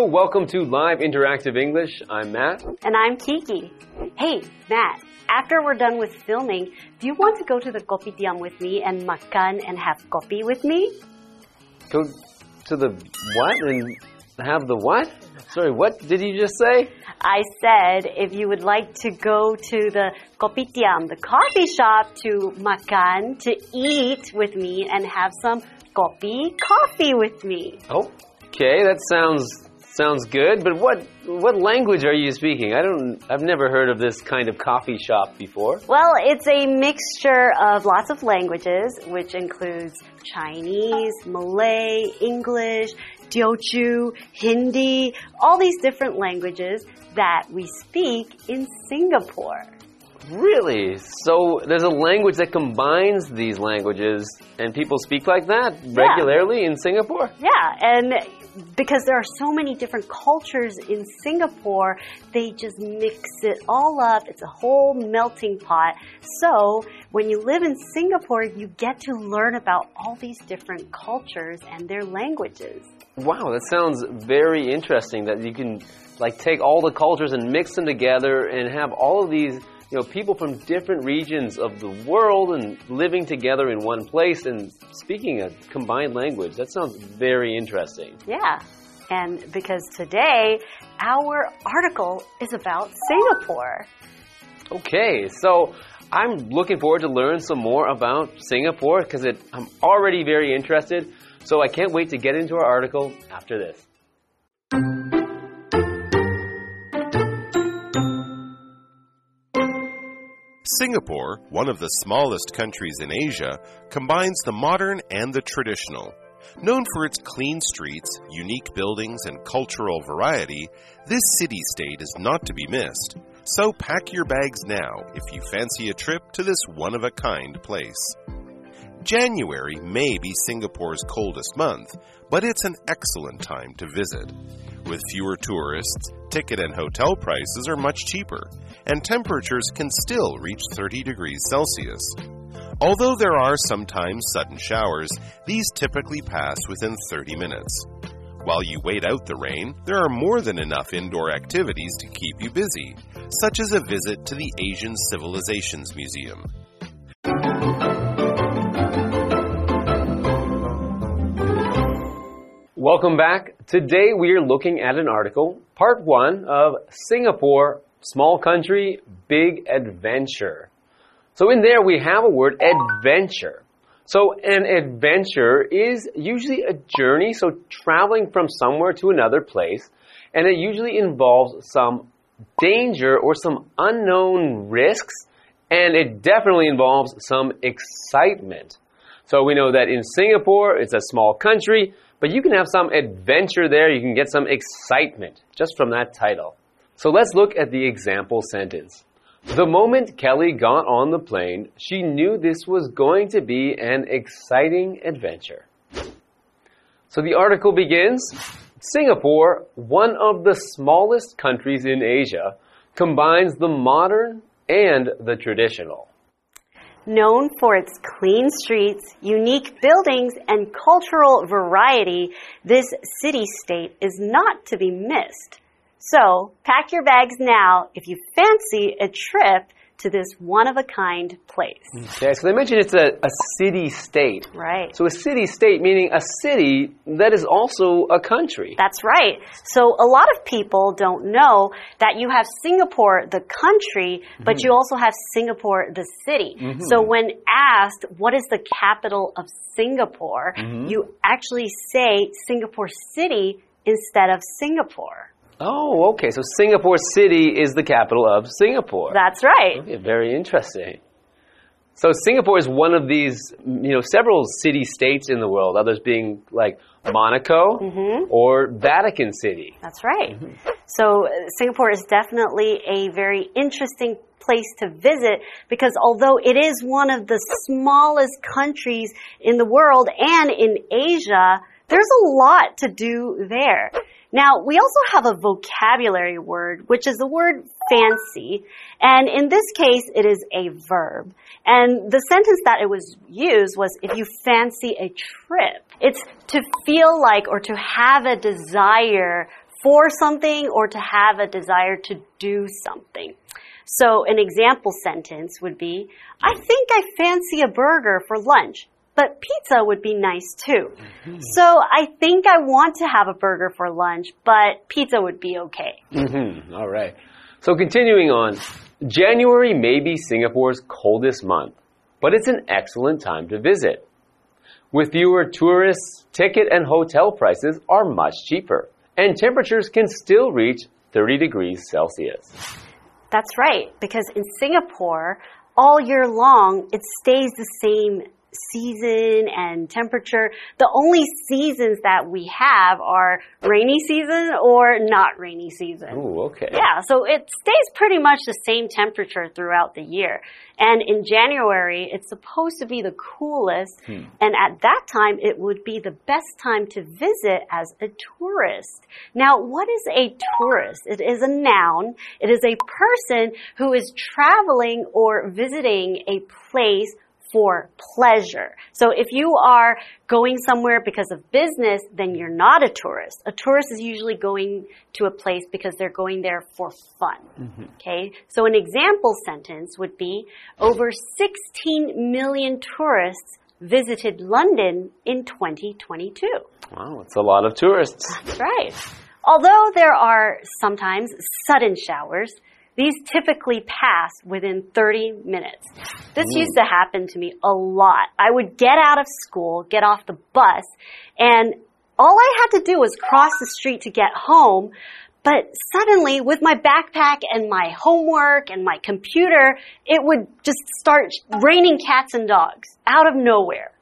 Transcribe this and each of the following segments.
Hello, welcome to Live Interactive English. I'm Matt. And I'm Kiki. Hey, Matt, after we're done with filming, do you want to go to the kopitiam with me and makan and have kopi with me? Go to the what and have the what? Sorry, what did you just say? I said if you would like to go to the kopitiam, the coffee shop, to makan, to eat with me and have some kopi coffee with me. Oh, Okay, that sounds sounds good. But what what language are you speaking? I don't. I've never heard of this kind of coffee shop before. Well, it's a mixture of lots of languages, which includes Chinese, Malay, English, Teochew, Hindi, all these different languages that we speak in Singapore. Really? So there's a language that combines these languages, and people speak like that regularly in Singapore. Yeah, and because there are so many different cultures in Singapore, they just mix it all up. It's a whole melting pot. So when you live in Singapore, you get to learn about all these different cultures and their languages. Wow, that sounds very interesting. That you can like take all the cultures and mix them together and have all of these you know, people from different regions of the world and living together in one place and speaking a combined language. That sounds very interesting. Yeah. And because today our article is about Singapore. Okay, so I'm looking forward to learn some more about Singapore because I'm already very interested. So I can't wait to get into our article after this. Singapore, one of the smallest countries in Asia, combines the modern and the traditional. Known for its clean streets, unique buildings, and cultural variety, this city state is not to be missed. So pack your bags now if you fancy a trip to this one of a kind place. January may be Singapore's coldest month, but it's an excellent time to visit. With fewer tourists, ticket and hotel prices are much cheaper, and temperatures can still reach 30 degrees Celsius. Although there are sometimes sudden showers, these typically pass within 30 minutes. While you wait out the rain, there are more than enough indoor activities to keep you busy, such as a visit to the Asian Civilizations Museum. Welcome back. Today we are looking at an article, part one of Singapore, small country, big adventure. So in there we have a word adventure. So an adventure is usually a journey, so traveling from somewhere to another place, and it usually involves some danger or some unknown risks, and it definitely involves some excitement. So we know that in Singapore, it's a small country, but you can have some adventure there. You can get some excitement just from that title. So let's look at the example sentence. The moment Kelly got on the plane, she knew this was going to be an exciting adventure. So the article begins Singapore, one of the smallest countries in Asia, combines the modern and the traditional. Known for its clean streets, unique buildings, and cultural variety, this city state is not to be missed. So, pack your bags now if you fancy a trip to this one of a kind place. Okay, so they mentioned it's a, a city state. Right. So, a city state meaning a city that is also a country. That's right. So, a lot of people don't know that you have Singapore, the country, but Mm-hmm. you also have Singapore, the city. So, when asked what is the capital of Singapore, Mm-hmm. you actually say Singapore City instead of Singapore. Oh, okay. So, Singapore City is the capital of Singapore. That's right. Okay, very interesting. So Singapore is one of these, you know, several city states in the world. Others being like Monaco or Vatican City. That's right. So uh, Singapore is definitely a very interesting place to visit because although it is one of the smallest countries in the world and in Asia, there's a lot to do there. Now, we also have a vocabulary word, which is the word fancy. And in this case, it is a verb. And the sentence that it was used was if you fancy a trip. It's to feel like or to have a desire for something or to have a desire to do something. So an example sentence would be, I think I fancy a burger for lunch but pizza would be nice too. Mm -hmm. So I think I want to have a burger for lunch, but pizza would be okay. Mm -hmm. All right. So continuing on, January may be Singapore's coldest month, but it's an excellent time to visit. With fewer tourists, ticket and hotel prices are much cheaper, and temperatures can still reach 30 degrees Celsius. That's right, because in Singapore, all year long, it stays the same season and temperature. The only seasons that we have are rainy season or not rainy season. Oh, okay. Yeah, so it stays pretty much the same temperature throughout the year. And in January, it's supposed to be the coolest. Hmm. And at that time, it would be the best time to visit as a tourist. Now, what is a tourist? It is a noun. It is a person who is traveling or visiting a place for pleasure. So if you are going somewhere because of business, then you're not a tourist. A tourist is usually going to a place because they're going there for fun. Mm -hmm. Okay? So an example sentence would be over 16 million tourists visited London in 2022. Wow, it's a lot of tourists. That's right. Although there are sometimes sudden showers, these typically pass within 30 minutes. This mm. used to happen to me a lot. I would get out of school, get off the bus, and all I had to do was cross the street to get home. But suddenly, with my backpack and my homework and my computer, it would just start raining cats and dogs out of nowhere.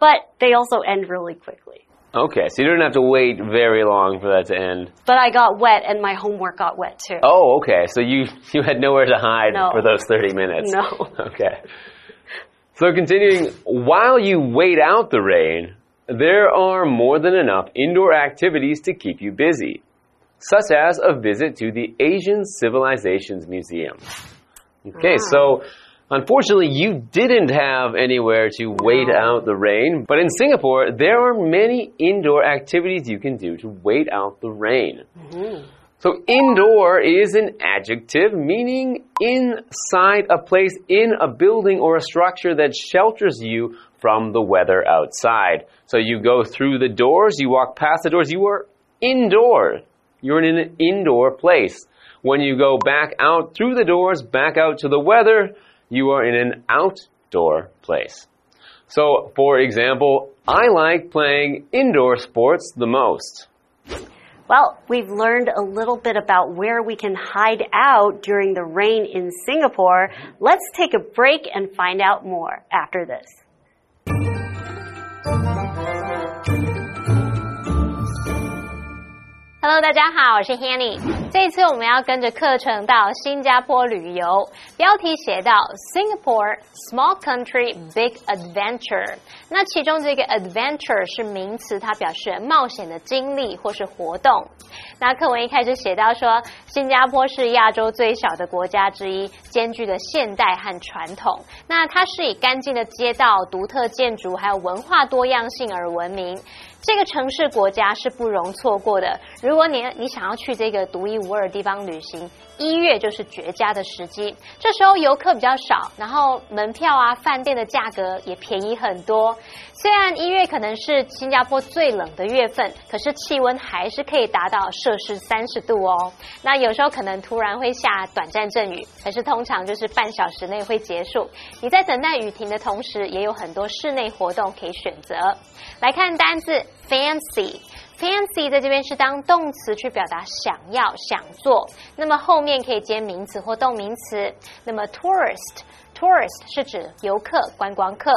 But they also end really quickly. Okay, so you didn't have to wait very long for that to end. But I got wet and my homework got wet too. Oh, okay. So you you had nowhere to hide no. for those 30 minutes. No. Okay. So continuing, while you wait out the rain, there are more than enough indoor activities to keep you busy, such as a visit to the Asian Civilizations Museum. Okay, ah. so Unfortunately, you didn't have anywhere to wait out the rain, but in Singapore, there are many indoor activities you can do to wait out the rain. Mm -hmm. So, indoor is an adjective meaning inside a place in a building or a structure that shelters you from the weather outside. So, you go through the doors, you walk past the doors, you are indoor. You're in an indoor place. When you go back out through the doors, back out to the weather, you are in an outdoor place. So, for example, I like playing indoor sports the most. Well, we've learned a little bit about where we can hide out during the rain in Singapore. Let's take a break and find out more after this. Hello，大家好，我是 Hanny。这一次我们要跟着课程到新加坡旅游，标题写到 Singapore Small Country Big Adventure。那其中这个 adventure 是名词，它表示冒险的经历或是活动。那课文一开始写到说，新加坡是亚洲最小的国家之一，兼具了现代和传统。那它是以干净的街道、独特建筑还有文化多样性而闻名。这个城市国家是不容错过的。如果你你想要去这个独一无二的地方旅行，一月就是绝佳的时机。这时候游客比较少，然后门票啊、饭店的价格也便宜很多。虽然一月可能是新加坡最冷的月份，可是气温还是可以达到摄氏三十度哦。那有时候可能突然会下短暂阵雨，可是通常就是半小时内会结束。你在等待雨停的同时，也有很多室内活动可以选择。来看单字 fancy，fancy 在这边是当动词去表达想要、想做，那么后面可以接名词或动名词。那么 tourist。Tourist 是指游客、观光客。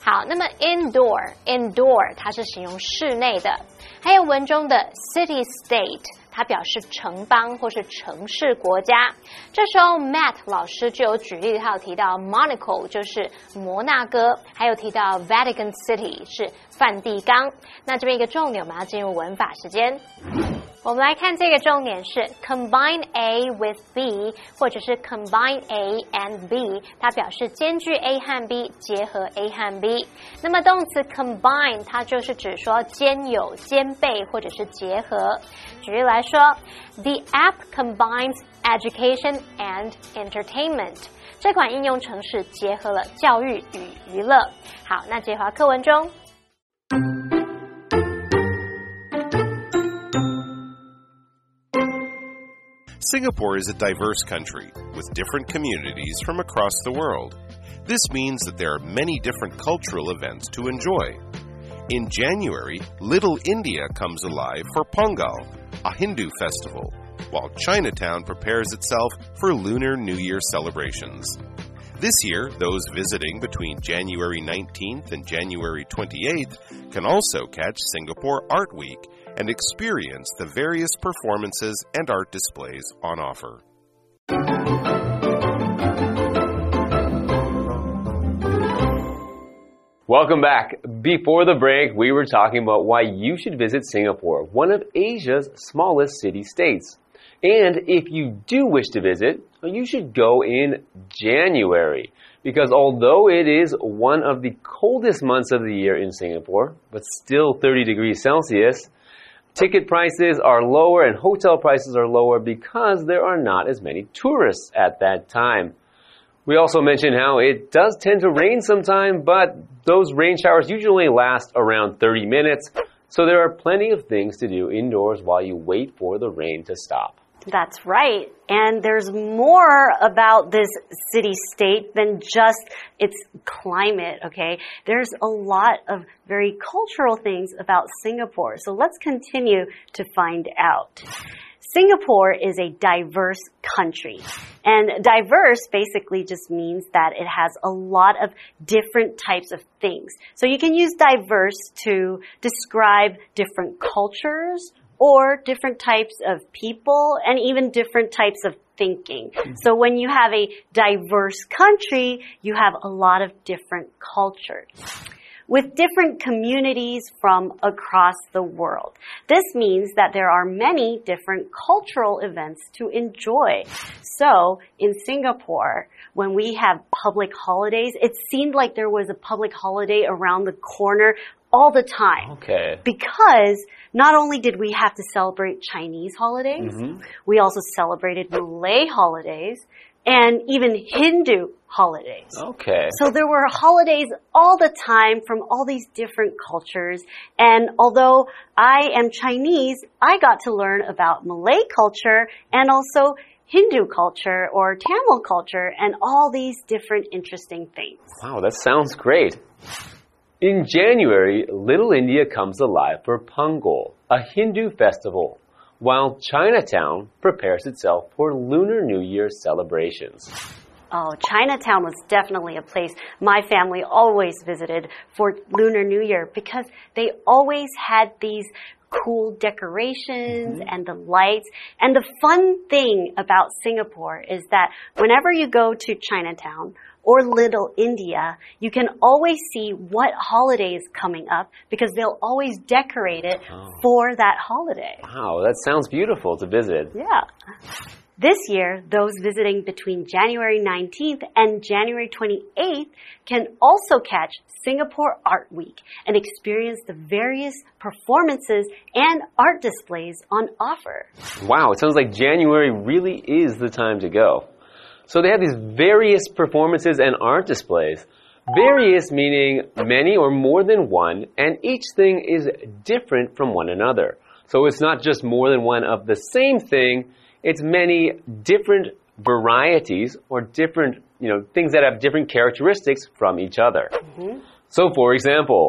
好，那么 indoor，indoor 它是形容室内的。还有文中的 city-state，它表示城邦或是城市国家。这时候 Matt 老师就有举例，他有提到 Monaco 就是摩纳哥，还有提到 Vatican City 是梵蒂冈。那这边一个重点，我们要进入文法时间。我们来看这个重点是 combine A with B，或者是 combine A and B，它表示兼具 A 和 B，结合 A 和 B。那么动词 combine 它就是指说兼有、兼备或者是结合。举例来说，The app combines education and entertainment。这款应用程式结合了教育与娱乐。好，那这话课文中。Singapore is a diverse country with different communities from across the world. This means that there are many different cultural events to enjoy. In January, Little India comes alive for Pongal, a Hindu festival, while Chinatown prepares itself for Lunar New Year celebrations. This year, those visiting between January 19th and January 28th can also catch Singapore Art Week and experience the various performances and art displays on offer. Welcome back. Before the break, we were talking about why you should visit Singapore, one of Asia's smallest city states. And if you do wish to visit, you should go in January. Because although it is one of the coldest months of the year in Singapore, but still 30 degrees Celsius, Ticket prices are lower and hotel prices are lower because there are not as many tourists at that time. We also mentioned how it does tend to rain sometime, but those rain showers usually last around 30 minutes, so there are plenty of things to do indoors while you wait for the rain to stop. That's right. And there's more about this city state than just its climate, okay? There's a lot of very cultural things about Singapore. So let's continue to find out. Singapore is a diverse country. And diverse basically just means that it has a lot of different types of things. So you can use diverse to describe different cultures or different types of people and even different types of thinking. Mm-hmm. So when you have a diverse country, you have a lot of different cultures with different communities from across the world. This means that there are many different cultural events to enjoy. So in Singapore, when we have public holidays, it seemed like there was a public holiday around the corner all the time. Okay. Because not only did we have to celebrate Chinese holidays, mm -hmm. we also celebrated Malay holidays and even Hindu holidays. Okay. So there were holidays all the time from all these different cultures. And although I am Chinese, I got to learn about Malay culture and also Hindu culture or Tamil culture and all these different interesting things. Wow, that sounds great. In January, Little India comes alive for Pongal, a Hindu festival, while Chinatown prepares itself for Lunar New Year celebrations. Oh, Chinatown was definitely a place my family always visited for Lunar New Year because they always had these cool decorations mm -hmm. and the lights. And the fun thing about Singapore is that whenever you go to Chinatown or Little India, you can always see what holiday is coming up because they'll always decorate it oh. for that holiday. Wow, that sounds beautiful to visit. Yeah. This year, those visiting between January 19th and January 28th can also catch Singapore Art Week and experience the various performances and art displays on offer. Wow, it sounds like January really is the time to go. So they have these various performances and art displays. Various meaning many or more than one, and each thing is different from one another. So it's not just more than one of the same thing, it's many different varieties or different, you know, things that have different characteristics from each other. Mm -hmm. So for example,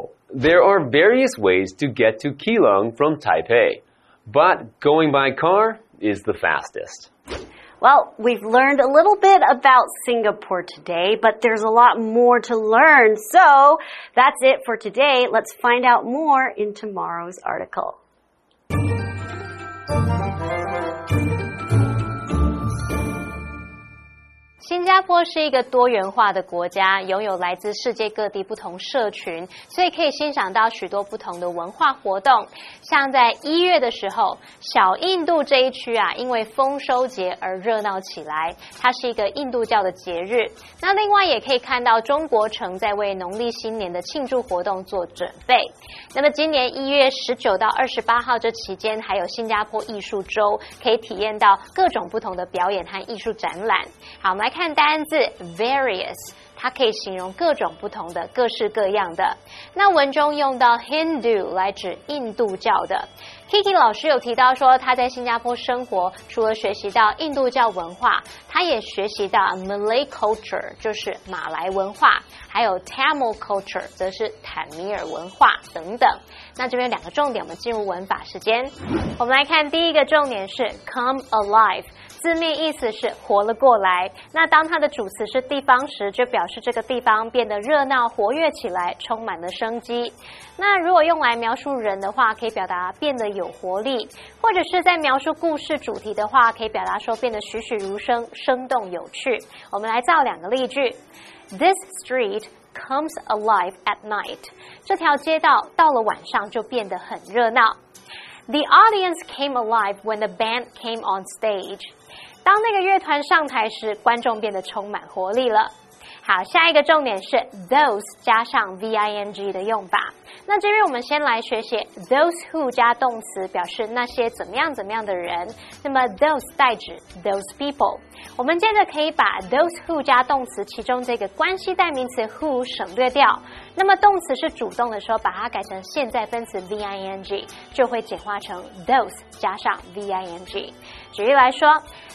there are various ways to get to Keelung from Taipei, but going by car is the fastest. Well, we've learned a little bit about Singapore today, but there's a lot more to learn. So that's it for today. Let's find out more in tomorrow's article. 加加坡是一个多元化的国家，拥有来自世界各地不同社群，所以可以欣赏到许多不同的文化活动。像在一月的时候，小印度这一区啊，因为丰收节而热闹起来，它是一个印度教的节日。那另外也可以看到中国城在为农历新年的庆祝活动做准备。那么今年一月十九到二十八号这期间，还有新加坡艺术周，可以体验到各种不同的表演和艺术展览。好，我们来看单字 various。它可以形容各种不同的、各式各样的。那文中用到 Hindu 来指印度教的。Kiki 老师有提到说，他在新加坡生活，除了学习到印度教文化，他也学习到 Malay culture，就是马来文化，还有 Tamil culture，则是坦米尔文化等等。那这边两个重点，我们进入文法时间。我们来看第一个重点是 come alive。字面意思是活了过来。那当它的主词是地方时，就表示这个地方变得热闹、活跃起来，充满了生机。那如果用来描述人的话，可以表达变得有活力；或者是在描述故事主题的话，可以表达说变得栩栩如生、生动有趣。我们来造两个例句：This street comes alive at night。这条街道到了晚上就变得很热闹。The audience came alive when the band came on stage. 当那个乐团上台时，观众变得充满活力了。好，下一个重点是 those 加上 v i n g 的用法。那这边我们先来学习 those who 加动词，表示那些怎么样怎么样的人。那么 those 代指 those people。我们接着可以把 those who 加动词其中这个关系代名词 who 省略掉。那么动词是主动的时候，把它改成现在分词 v i n g，就会简化成 those 加上 v i n g。举例来说。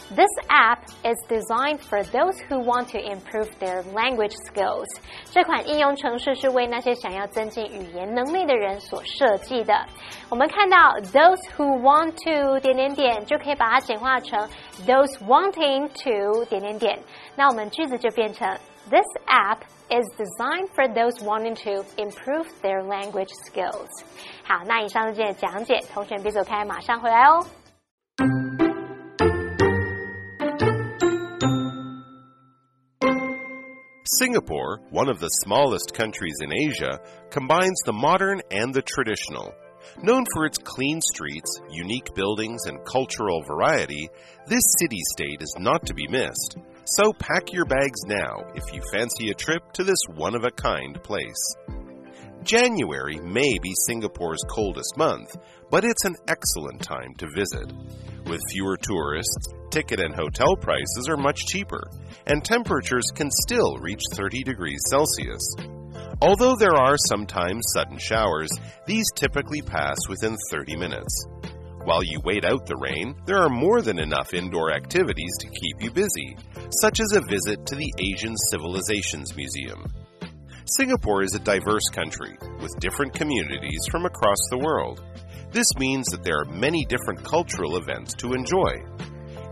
This app is designed for those who want to improve their language skills. 这款应用程式是为那些想要增进语言能力的人所设计的。我们看到 those who want to 点点点，就可以把它简化成 those wanting to 点点点。那我们句子就变成 This app is designed for those wanting to improve their language skills. 好，那以上是今天的讲解，同学别走开，马上回来哦。Singapore, one of the smallest countries in Asia, combines the modern and the traditional. Known for its clean streets, unique buildings, and cultural variety, this city state is not to be missed. So pack your bags now if you fancy a trip to this one of a kind place. January may be Singapore's coldest month, but it's an excellent time to visit. With fewer tourists, ticket and hotel prices are much cheaper, and temperatures can still reach 30 degrees Celsius. Although there are sometimes sudden showers, these typically pass within 30 minutes. While you wait out the rain, there are more than enough indoor activities to keep you busy, such as a visit to the Asian Civilizations Museum. Singapore is a diverse country with different communities from across the world. This means that there are many different cultural events to enjoy.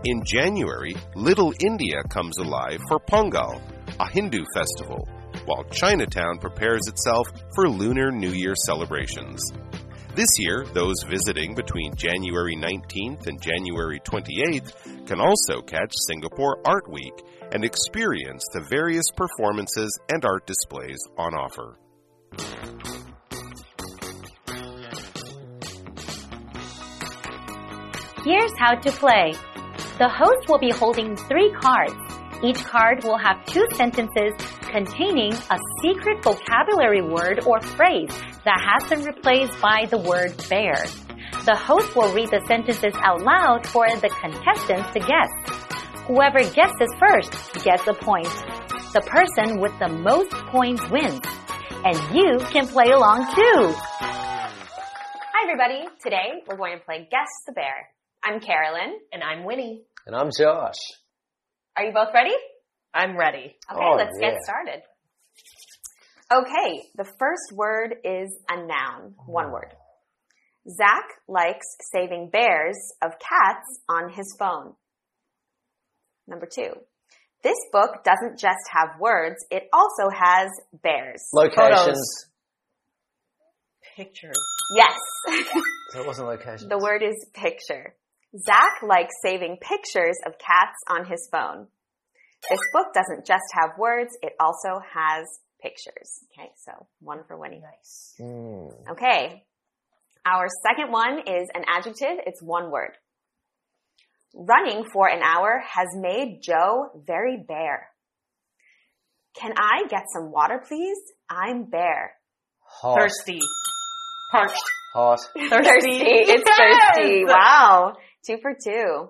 In January, Little India comes alive for Pongal, a Hindu festival, while Chinatown prepares itself for Lunar New Year celebrations. This year, those visiting between January 19th and January 28th can also catch Singapore Art Week and experience the various performances and art displays on offer. Here's how to play. The host will be holding three cards. Each card will have two sentences containing a secret vocabulary word or phrase that has been replaced by the word bear. The host will read the sentences out loud for the contestants to guess. Whoever guesses first gets a point. The person with the most points wins. And you can play along too. Hi everybody. Today we're going to play Guess the Bear. I'm Carolyn. And I'm Winnie. And I'm Josh. Are you both ready? I'm ready. Okay, Oh, let's yeah. get started. Okay, the first word is a noun. One word. Zach likes saving bears of cats on his phone. Number two. This book doesn't just have words, it also has bears. Locations. Pictures. Yes. So it wasn't locations. the word is picture. Zach likes saving pictures of cats on his phone. This book doesn't just have words, it also has pictures. Okay, so one for Winnie. Nice. Mm. Okay. Our second one is an adjective. It's one word. Running for an hour has made Joe very bear. Can I get some water, please? I'm bear. Hot. Thirsty. Parched. Hot. Thirsty. It's thirsty. Wow. Two for two.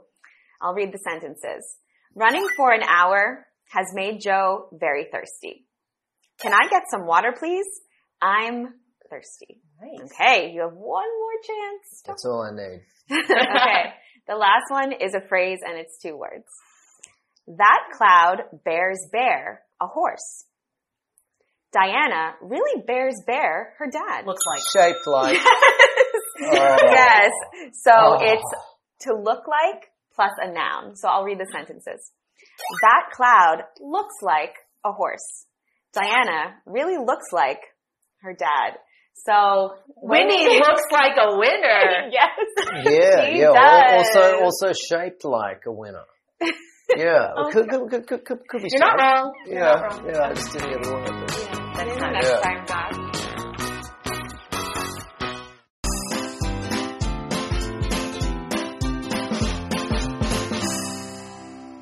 I'll read the sentences. Running for an hour has made Joe very thirsty. Can I get some water, please? I'm thirsty. Nice. Okay, you have one more chance. That's all I need. okay. The last one is a phrase and it's two words. That cloud bears Bear, a horse. Diana really bears Bear, her dad. Looks like. Shaped like. Oh. yes. So Oh. it's to look like plus a noun. So I'll read the sentences. That cloud looks like a horse. Diana really looks like her dad. So Winnie looks like a winner. yes. Yeah, She yeah. does. Also, also shaped like a winner. Yeah, oh, could, could, could, could, could, could be You're not straight. wrong. You're Yeah, not wrong. yeah. I just didn't get the word. Next time. Next Yeah. time, John.